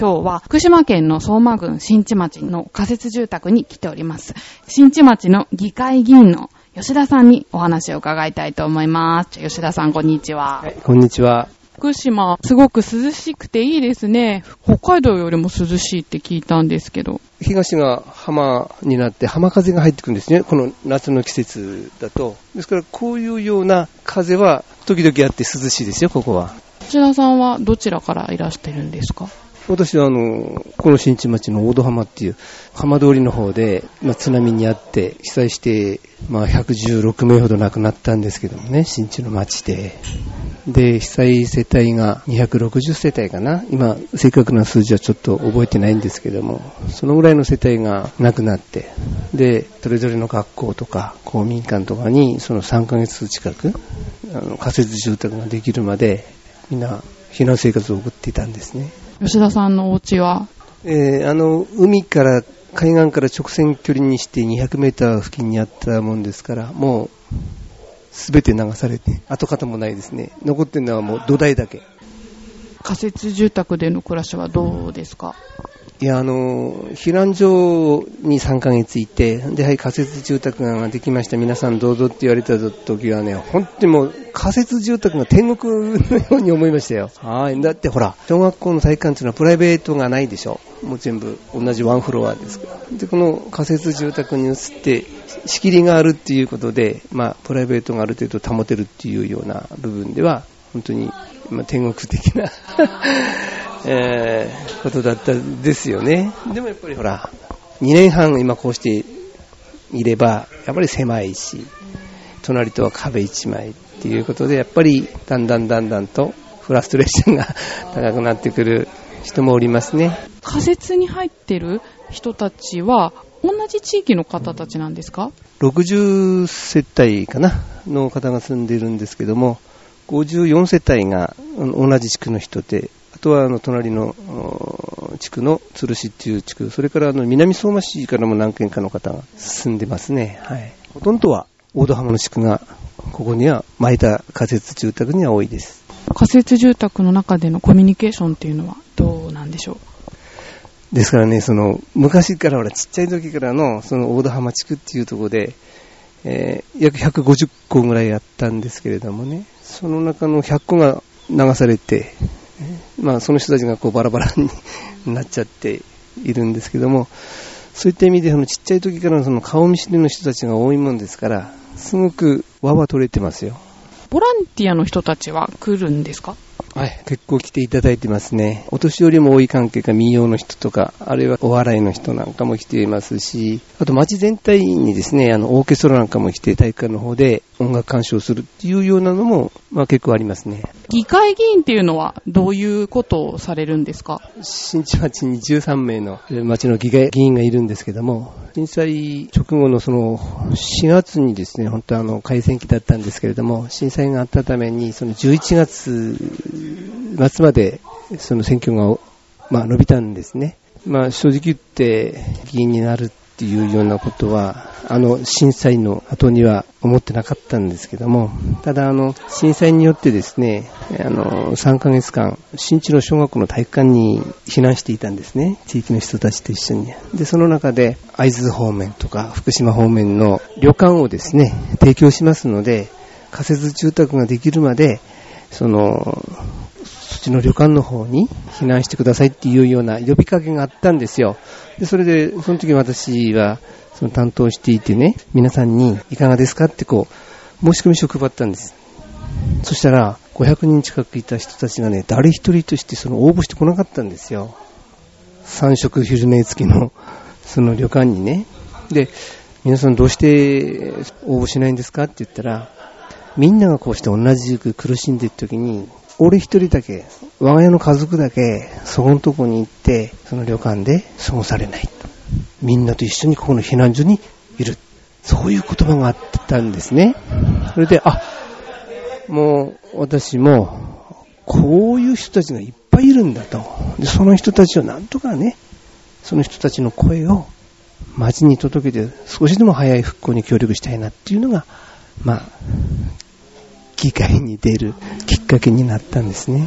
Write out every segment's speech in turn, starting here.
今日は福島県の相馬郡新地町の仮設住宅に来ております。新地町の議会議員の吉田さんにお話を伺いたいと思います。吉田さん、こんにちは。はい、こんにちは。福島、すごく涼しくていいですね。北海道よりも涼しいって聞いたんですけど。東が浜になって浜風が入ってくるんですね。この夏の季節だと。ですからこういうような風は時々あって涼しいですよ、ここは。吉田さんはどちらからいらしてるんですか？私はあの、この新地町の大戸浜っていう浜通りの方で、まあ、津波にあって被災して、まあ、116名ほど亡くなったんですけどもね、新地の町で。で、被災世帯が260世帯かな。今、正確な数字はちょっと覚えてないんですけども、そのぐらいの世帯が亡くなって、で、それぞれの学校とか公民館とかに、その3ヶ月近く、あの仮設住宅ができるまで、みんな避難生活を送っていたんですね。吉田さんのお家は？えーあの、海から、海岸から直線距離にして200メーター付近にあったもんですから、もう、すべて流されて、跡形もないですね。残ってるのはもう土台だけ。仮設住宅での暮らしはどうですか？いや、あの、避難所に3ヶ月いて、で、はい、仮設住宅ができました。皆さんどうぞって言われた時はね、本当にもう仮設住宅が天国のように思いましたよ。はい。だってほら、小学校の体育館っていうのはプライベートがないでしょ。もう全部同じワンフロアですから。で、この仮設住宅に移って、仕切りがあるっていうことで、まあ、プライベートがある程度保てるっていうような部分では、本当に、まあ、天国的な、えーことだったですよね。でもやっぱりほら、2年半今こうしていれば、やっぱり狭いし、隣とは壁1枚っていうことで、やっぱりだんだんだんだんとフラストレーションが 高くなってくる人もおりますね。仮設に入ってる人たちは同じ地域の方たちなんですか？60世帯かな？の方が住んでいるんですけども、54世帯がうん同じ地区の人で、あとはあの隣のお地区の鶴市っていう地区、それからあの南相馬市からも何軒かの方が住んでますね。はい。ほとんどは大戸浜の地区が、ここには巻いた仮設住宅には多いです。仮設住宅の中でのコミュニケーションっていうのはどうなんでしょう？ですからね、その、昔からほら、ちっちゃい時からの、その大戸浜地区っていうところで、えー約150個ぐらいあったんですけれどもね、その中の100個が流されて、えーまあ、その人たちがこうバラバラになっちゃっているんですけども、そういった意味で、そのちっちゃい時からのその顔見知りの人たちが多いもんですから、すごく輪は取れてますよ。ボランティアの人たちは来るんですか？はい、結構来ていただいてますね。お年寄りも多い関係か民謡の人とか、あるいはお笑いの人なんかも来ていますし、あと街全体にですね、あの、オーケストラなんかも来て体育館の方で音楽鑑賞するっていうようなのも、まあ結構ありますね。議会議員っていうのはどういうことをされるんですか？新地町に13名の町の議会議員がいるんですけども、震災直後のその4月にですね、本当はあの開戦期だったんですけれども、震災があったために、その11月末までその選挙が、まあ、伸びたんですね。まあ正直言って議員になるっていうようなことは、あの震災の後には思ってなかったんですけども、ただあの震災によってですね、あの3ヶ月間、新地の小学校の体育館に避難していたんですね。地域の人たちと一緒に。で、その中で会津方面とか福島方面の旅館をですね、提供しますので、仮設住宅ができるまで、その、そっちの旅館の方に避難してくださいっていうような呼びかけがあったんですよ。で、それで、その時私は、その担当していてね、皆さんにいかがですかってこう、申し込み書を配ったんです。そしたら、500人近くいた人たちがね、誰一人としてその応募してこなかったんですよ。三食昼寝付きの、その旅館にね。で、皆さんどうして応募しないんですかって言ったら、みんながこうして同じく苦しんでいる時に、俺一人だけ、我が家の家族だけ、そこのとこに行って、その旅館で過ごされないと。みんなと一緒にここの避難所にいる。そういう言葉があったんですね。それで、あ、もう私も、こういう人たちがいっぱいいるんだと。で、その人たちをなんとかね、その人たちの声を街に届けて少しでも早い復興に協力したいなっていうのが、まあ、議会に出るきっかけになったんですね。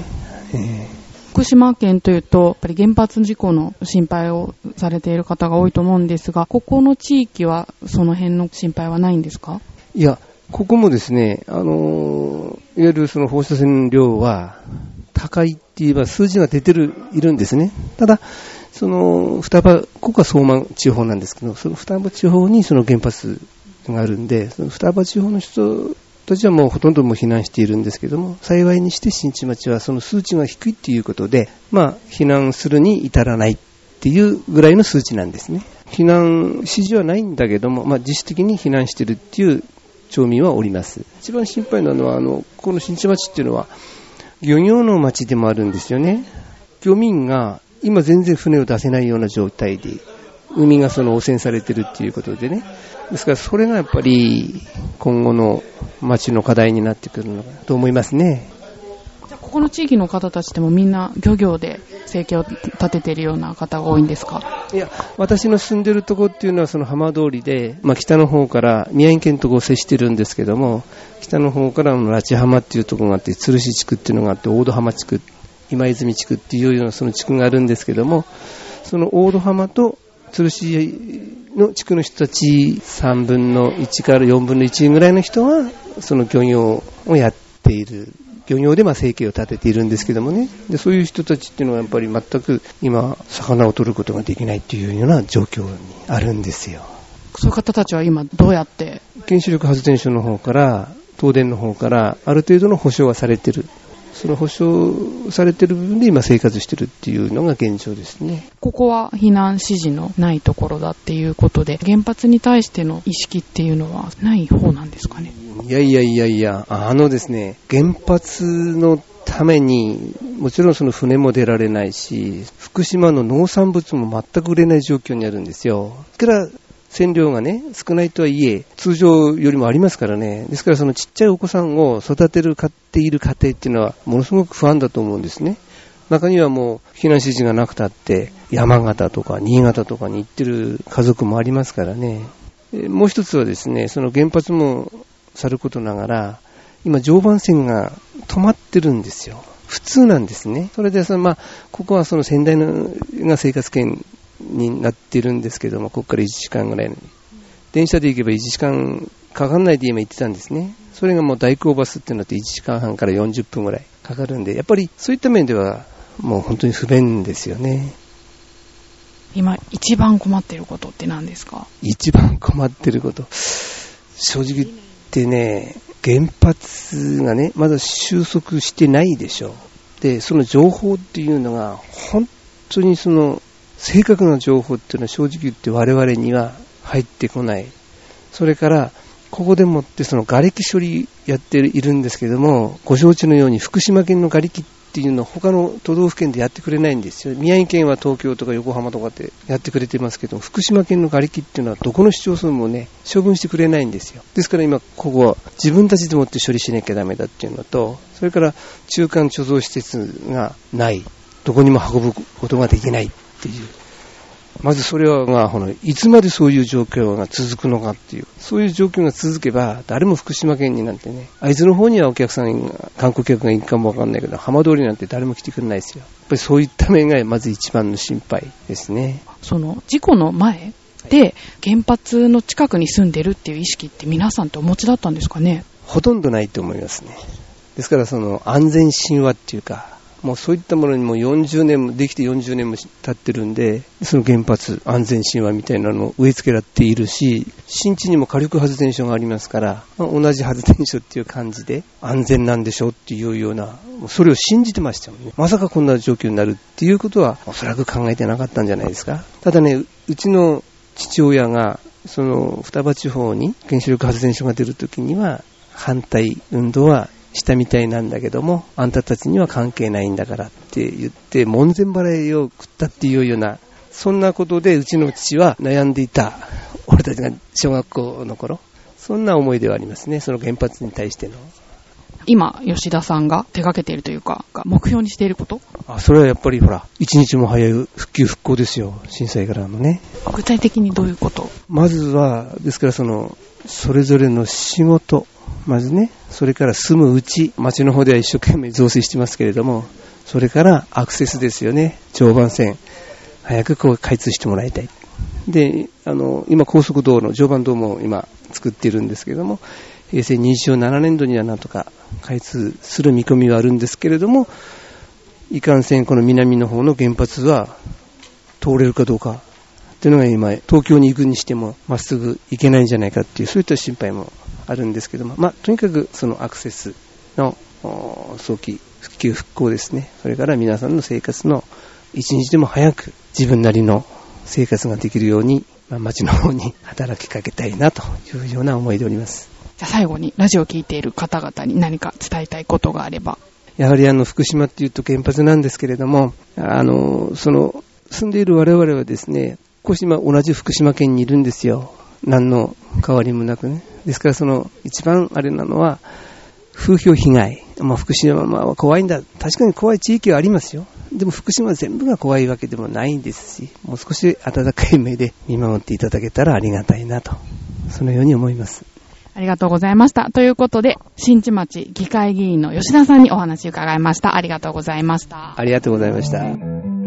えー福島県というと、やっぱり原発事故の心配をされている方が多いと思うんですが、ここの地域はその辺の心配はないんですか？いや、ここもですね、あのー、いわゆるその放射線量は高いって言えば数字が出てる、いるんですね。ただ、その双葉、ここは相馬地方なんですけど、その双葉地方にその原発があるんで、その双葉地方の人たちはもうほとんども避難しているんですけども、幸いにして新地町はその数値が低いっていうことで、まあ、避難するに至らないっていうぐらいの数値なんですね。避難指示はないんだけども、まあ、自主的に避難してるっていう町民はおります。一番心配なのは、あの、この新地町っていうのは、漁業の町でもあるんですよね。漁民が今全然船を出せないような状態で、海がその汚染されてるっていうことでね。ですからそれがやっぱり今後の町の課題になってくるのかと思いますね。じゃあここの地域の方たちでもみんな漁業で生計を立てているような方が多いんですか？いや、私の住んでるとこっていうのはその浜通りで、まあ北の方から宮城県とこう接してるんですけども、北の方からの拉致浜っていうところがあって、鶴市地区っていうのがあって、大戸浜地区、今泉地区っていうようなその地区があるんですけども、その大戸浜と鶴市の地区の人たち3分の1から4分の1ぐらいの人は、その漁業をやっている。漁業でまあ生計を立てているんですけどもね。で、そういう人たちっていうのはやっぱり全く今、魚を取ることができないっていうような状況にあるんですよ。そういう方たちは今どうやって？原子力発電所の方から、東電の方から、ある程度の保証がされてる。その保証されてる部分で今生活してるっていうのが現状ですね。ここは避難指示のないところだっていうことで、原発に対しての意識っていうのはない方なんですかね？いやいやいやいや、あのですね、原発のために、もちろんその船も出られないし、福島の農産物も全く売れない状況にあるんですよ。から線量がね、少ないとはいえ、通常よりもありますからね。ですからそのちっちゃいお子さんを育てる、買っている家庭っていうのは、ものすごく不安だと思うんですね。中にはもう避難指示がなくたって山形とか新潟とかに行ってる家族もありますからね。もう一つはですね、その原発もさることながら、今常磐線が止まってるんですよ。普通なんですね。それでその、まあ、ここはその仙台のが生活圏になってるんですけども、ここから1時間ぐらい。電車で行けば1時間かかんないで今言ってたんですね。それがもう代行バスってなって1時間半から40分ぐらいかかるんで、やっぱりそういった面ではもう本当に不便ですよね。今一番困ってることって何ですか？一番困ってること。正直言ってね、原発がね、まだ収束してないでしょう。で、その情報っていうのが本当にその正確な情報っていうのは正直言って我々には入ってこない。それから、ここでもってその瓦礫処理やっているんですけども、ご承知のように福島県の瓦礫っていうのは他の都道府県でやってくれないんですよ。宮城県は東京とか横浜とかってやってくれてますけど、福島県の瓦礫っていうのはどこの市町村もね、処分してくれないんですよ。ですから今、ここは自分たちでもって処理しなきゃダメだっていうのと、それから中間貯蔵施設がない。どこにも運ぶことができないっていう。まずそれは、まあ、の、いつまでそういう状況が続くのかっていう、そういう状況が続けば、誰も福島県になんてね、会津の方にはお客さんが、観光客が行くかもわかんないけど、浜通りなんて誰も来てくれないですよ。やっぱりそういった面がまず一番の心配ですね。その、事故の前で、原発の近くに住んでるっていう意識って皆さんってお持ちだったんですかね？ほとんどないと思いますね。ですから、その、安全神話っていうか、もうそういったものにも40年も、できて40年も経ってるんで、その原発安全神話みたいなのを植え付けられているし、新地にも火力発電所がありますから、まあ、同じ発電所っていう感じで安全なんでしょうっていうような、それを信じてましたもんね。まさかこんな状況になるっていうことは、おそらく考えてなかったんじゃないですか。ただね、うちの父親が、その双葉地方に原子力発電所が出るときには、反対運動はしたみたいなんだけども、あんたたちには関係ないんだからって言って、門前払いを食ったっていうような、そんなことでうちの父は悩んでいた俺たちが小学校の頃。そんな思いではありますね、その原発に対しての。今、吉田さんが手掛けているというか、目標にしていること？あ、それはやっぱりほら、一日も早い復旧復興ですよ、震災からのね。具体的にどういうこと？まずは、ですからその、それぞれの仕事、まずね、それから住むうち、町の方では一生懸命増水してますけれども、それからアクセスですよね、常磐線。早くこう開通してもらいたい。で、あの、今高速道路の常磐道も今作っているんですけれども、平成27年度にはなんとか開通する見込みはあるんですけれども、いかんせんこの南の方の原発は通れるかどうかっていうのが今、東京に行くにしてもまっすぐ行けないんじゃないかっていう、そういった心配もあるんですけども、まあ、とにかくそのアクセスの早期復旧復興ですね。それから皆さんの生活の一日でも早く自分なりの生活ができるように、まあ、町の方に働きかけたいなというような思いでおります。じゃあ最後にラジオを聴いている方々に何か伝えたいことがあれば。やはりあの福島っていうと原発なんですけれども、あの、その住んでいる我々はですね、こうし今同じ福島県にいるんですよ。何の変わりもなくね。ですからその一番あれなのは、風評被害。まあ、福島は怖いんだ。確かに怖い地域はありますよ。でも福島全部が怖いわけでもないんですし、もう少し温かい目で見守っていただけたらありがたいなと、そのように思います。ありがとうございました。ということで、新地町議会議員の吉田さんにお話伺いました。ありがとうございました。ありがとうございました。